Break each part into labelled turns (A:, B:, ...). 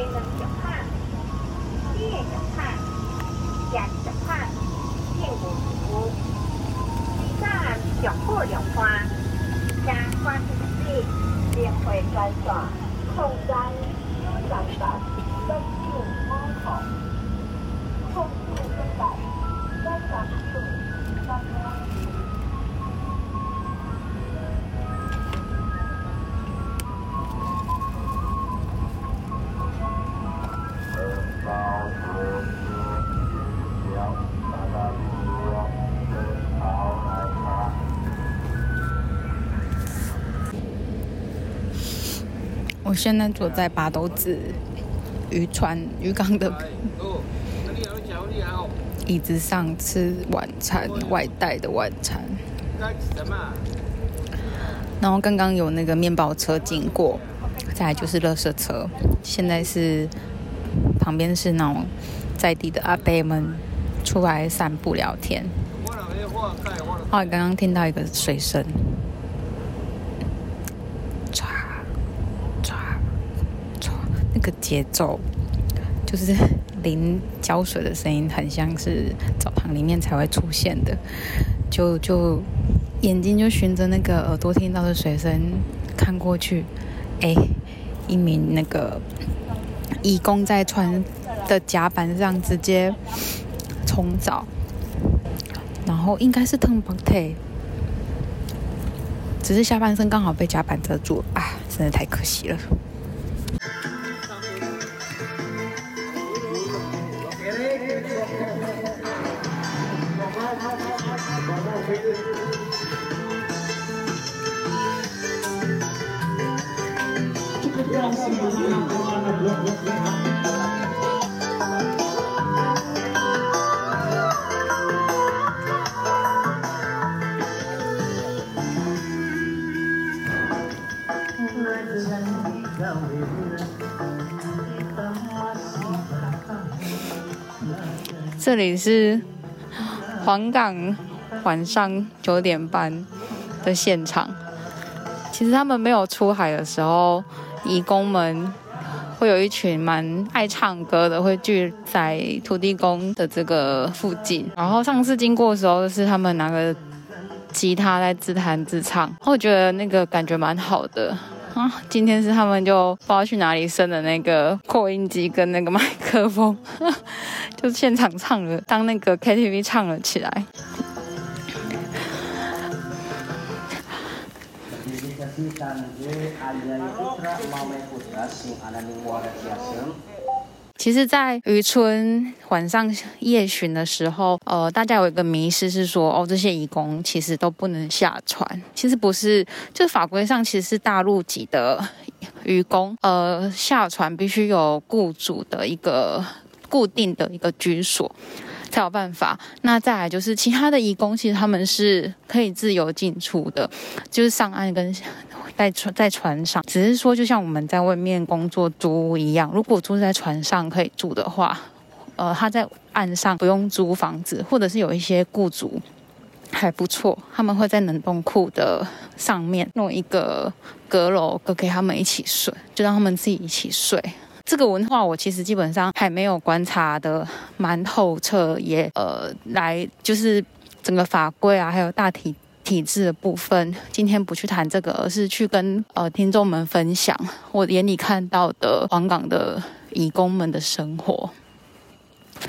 A: Là. 现在坐在八斗子渔船渔港的椅子上吃晚餐，外带的晚餐。然后刚刚有那个面包车经过，再来就是垃圾车，现在是旁边是那种在地的阿伯们出来散步聊天。啊，刚刚听到一个水声。那个节奏就是 淋浇水的声音，很像是澡堂里面才会出现的。就就眼睛就循着那个耳朵听到的水声看过去，哎，一名那个义工在船的甲板上直接冲澡，然后应该是腾不退，只是下半身刚好被甲板遮住，啊，真的太可惜了。这里是黄冈晚上九点半的现场。其实他们没有出海的时候，义工们会有一群蛮爱唱歌的，会聚在土地公的这个附近。然后上次经过的时候，是他们拿个吉他在自弹自唱，我觉得那个感觉蛮好的。啊，今天是他们就不知道去哪里生的那个扩音机跟那个麦克风，就现场唱了，当那个 KTV 唱了起来。其实，在渔村晚上夜巡的时候，呃，大家有一个迷失是说，哦，这些义工其实都不能下船。其实不是，就法规上其实是大陆籍的渔工，呃，下船必须有雇主的一个固定的一个居所。才有办法。那再来就是其他的义工，其实他们是可以自由进出的，就是上岸跟在船在船上，只是说就像我们在外面工作租屋一样，如果住在船上可以住的话，呃，他在岸上不用租房子，或者是有一些雇主还不错，他们会在冷冻库的上面弄一个阁楼，给给他们一起睡，就让他们自己一起睡。这个文化我其实基本上还没有观察的蛮透彻，也呃来就是整个法规啊，还有大体体制的部分，今天不去谈这个，而是去跟呃听众们分享我眼里看到的黄港的义工们的生活。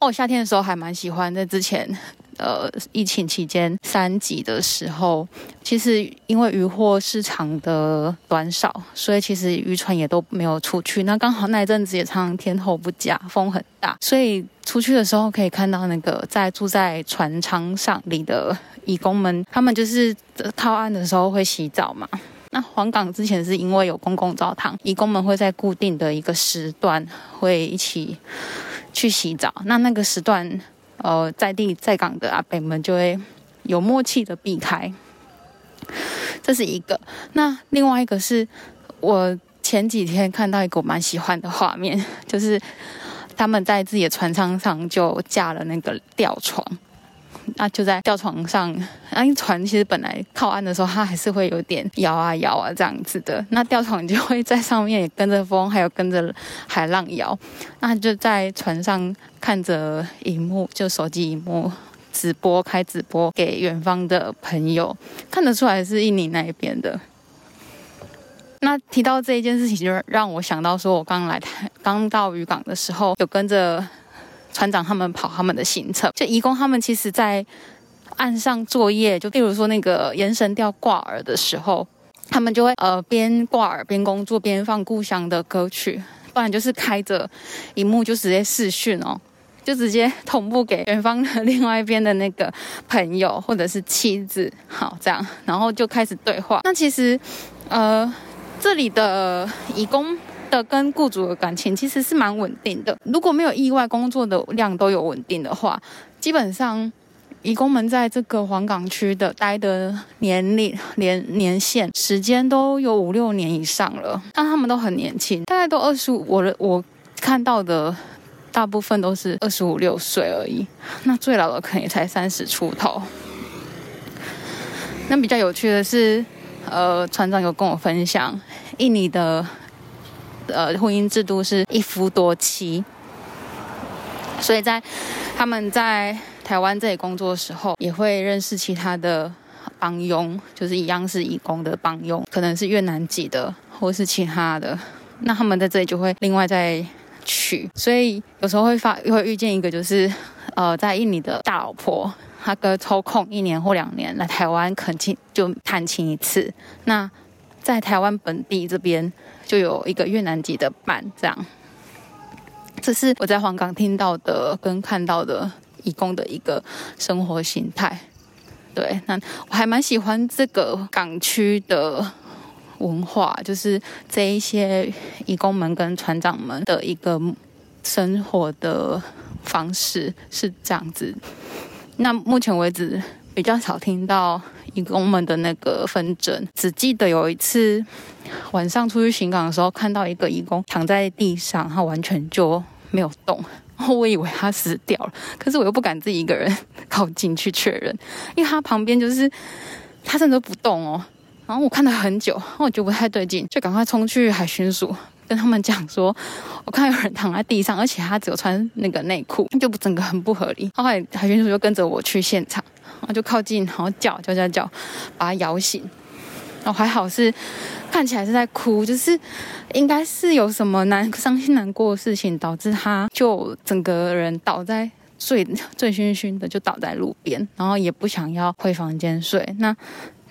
A: 我夏天的时候还蛮喜欢在之前。呃，疫情期间三级的时候，其实因为渔获市场的短少，所以其实渔船也都没有出去。那刚好那一阵子也常常天候不佳，风很大，所以出去的时候可以看到那个在住在船舱上里的义工们，他们就是靠岸的时候会洗澡嘛。那黄港之前是因为有公共澡堂，义工们会在固定的一个时段会一起去洗澡。那那个时段。呃，在地在港的阿北们就会有默契的避开，这是一个。那另外一个是我前几天看到一个我蛮喜欢的画面，就是他们在自己的船舱上就架了那个吊床。那就在吊床上，那船其实本来靠岸的时候，它还是会有点摇啊摇啊这样子的。那吊床就会在上面也跟着风，还有跟着海浪摇。那就在船上看着荧幕，就手机荧幕，直播开直播给远方的朋友，看得出来是印尼那一边的。那提到这一件事情，就让我想到说，我刚来台，刚到渔港的时候，有跟着船长他们跑他们的行程。就义工他们其实，在岸上作业，就例如说那个延绳钓挂饵的时候，他们就会呃边挂饵边工作边放故乡的歌曲，不然就是开着荧幕就直接视讯哦，就直接同步给远方的另外一边的那个朋友或者是妻子，好这样，然后就开始对话。那其实呃。这里的义工的跟雇主的感情其实是蛮稳定的。如果没有意外，工作的量都有稳定的话，基本上义工们在这个黄港区的待的年龄、年年限、时间都有五六年以上了。但他们都很年轻，大概都二十五。我的我看到的大部分都是二十五六岁而已。那最老的可能也才三十出头。那比较有趣的是。呃，船长有跟我分享，印尼的呃婚姻制度是一夫多妻，所以在他们在台湾这里工作的时候，也会认识其他的帮佣，就是一样是义工的帮佣，可能是越南籍的或是其他的，那他们在这里就会另外再娶，所以有时候会发会遇见一个就是呃在印尼的大老婆。他哥抽空一年或两年来台湾，恳亲就探亲一次。那在台湾本地这边就有一个越南籍的伴，这样。这是我在黄冈听到的跟看到的义工的一个生活形态。对，那我还蛮喜欢这个港区的文化，就是这一些义工们跟船长们的一个生活的方式是这样子。那目前为止比较少听到义工们的那个纷争，只记得有一次晚上出去巡港的时候，看到一个义工躺在地上，他完全就没有动，然后我以为他死掉了，可是我又不敢自己一个人靠近去确认，因为他旁边就是他真的不动哦，然后我看了很久，我觉得不太对劲，就赶快冲去海巡署。跟他们讲说，我看到有人躺在地上，而且他只有穿那个内裤，就整个很不合理。后来海巡署就跟着我去现场，然后就靠近，然后叫叫叫叫，把他摇醒。然后还好是看起来是在哭，就是应该是有什么难伤心难过的事情，导致他就整个人倒在醉醉醺醺的，就倒在路边，然后也不想要回房间睡。那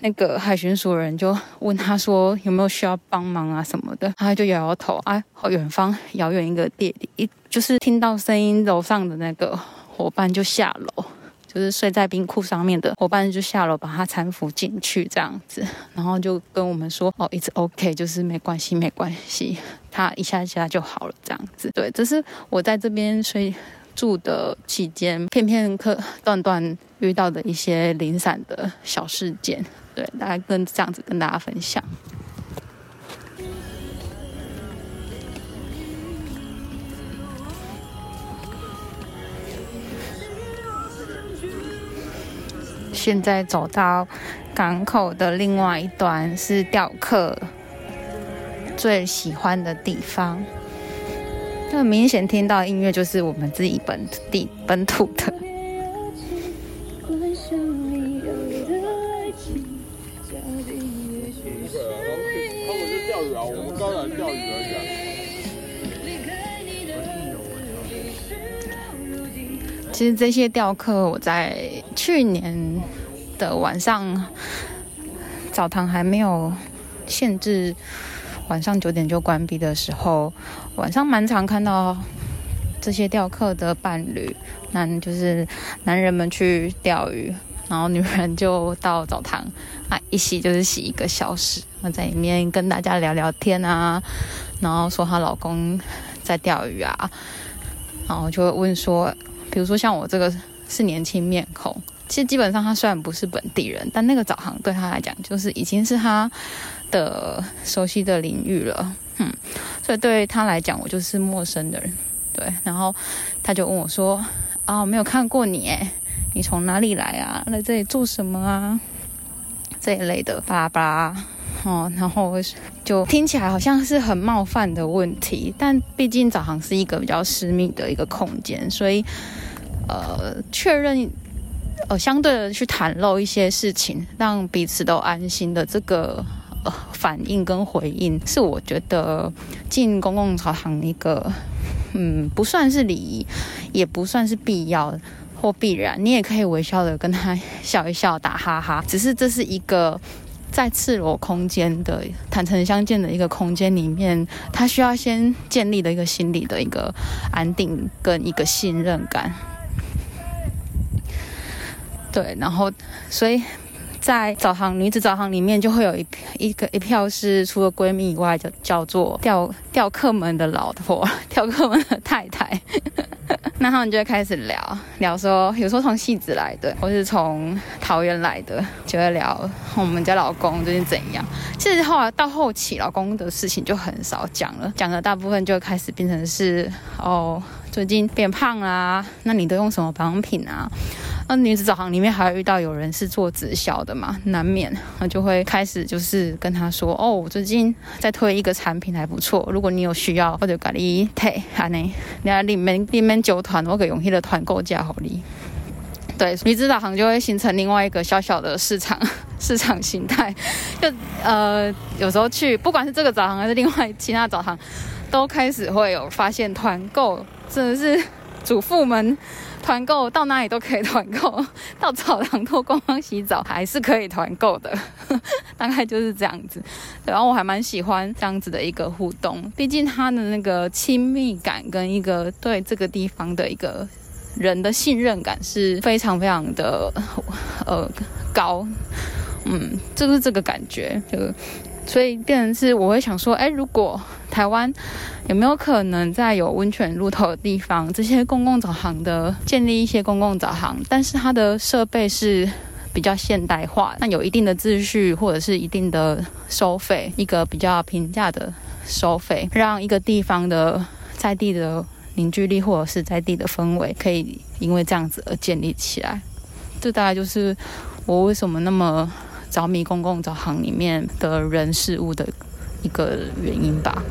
A: 那个海巡署人就问他说有没有需要帮忙啊什么的，他就摇摇头啊。远方遥远一个地一就是听到声音，楼上的那个伙伴就下楼，就是睡在冰库上面的伙伴就下楼把他搀扶进去这样子，然后就跟我们说哦，it's OK，就是没关系没关系，他一下下就好了这样子。对，这是我在这边睡住的期间片片刻段段遇到的一些零散的小事件。对，大概跟这样子跟大家分享。现在走到港口的另外一端，是钓客最喜欢的地方。那明显听到音乐，就是我们自己本地本土的。其实这些钓客，我在去年的晚上，澡堂还没有限制晚上九点就关闭的时候，晚上蛮常看到这些钓客的伴侣，男就是男人们去钓鱼，然后女人就到澡堂啊一洗就是洗一个小时，那在里面跟大家聊聊天啊，然后说她老公在钓鱼啊，然后就会问说。比如说像我这个是年轻面孔，其实基本上他虽然不是本地人，但那个澡堂对他来讲就是已经是他的熟悉的领域了，嗯，所以对他来讲我就是陌生的人，对，然后他就问我说：“啊，没有看过你，诶，你从哪里来啊？来这里做什么啊？这一类的巴拉巴拉，哦，然后就听起来好像是很冒犯的问题，但毕竟早航是一个比较私密的一个空间，所以。呃，确认呃相对的去袒露一些事情，让彼此都安心的这个反应跟回应，是我觉得进公共澡堂一个嗯不算是礼仪，也不算是必要或必然，你也可以微笑的跟他笑一笑，打哈哈，只是这是一个。在赤裸空间的坦诚相见的一个空间里面，他需要先建立的一个心理的一个安定跟一个信任感。对，然后所以在澡堂女子澡堂里面，就会有一一个一票是除了闺蜜以外，就叫做吊吊客们的老婆，吊客们的太太。那他们就会开始聊聊，说有时候从戏子来的，或是从桃园来的，就会聊我们家老公最近怎样。其实后来到后期，老公的事情就很少讲了，讲的大部分就开始变成是哦，最近变胖啦，那你都用什么保养品啊？那女子澡堂里面还遇到有人是做直销的嘛，难免那就会开始就是跟他说哦，我最近在推一个产品还不错，如果你有需要或者咖喱退，哈呢，你里面里面酒团我给用那的团购价好哩。对，女子导航就会形成另外一个小小的市场 市场形态，就呃有时候去不管是这个澡堂还是另外其他澡堂，都开始会有发现团购，真的是主妇们。团购到哪里都可以团购，到澡堂脱光光洗澡还是可以团购的，大概就是这样子。然后我还蛮喜欢这样子的一个互动，毕竟他的那个亲密感跟一个对这个地方的一个人的信任感是非常非常的呃高，嗯，就是这个感觉就。所以变成是，我会想说，哎，如果台湾有没有可能在有温泉入头的地方，这些公共澡堂的建立一些公共澡堂，但是它的设备是比较现代化，那有一定的秩序或者是一定的收费，一个比较平价的收费，让一个地方的在地的凝聚力或者是在地的氛围，可以因为这样子而建立起来。这大概就是我为什么那么。着迷公共澡堂里面的人事物的一个原因吧。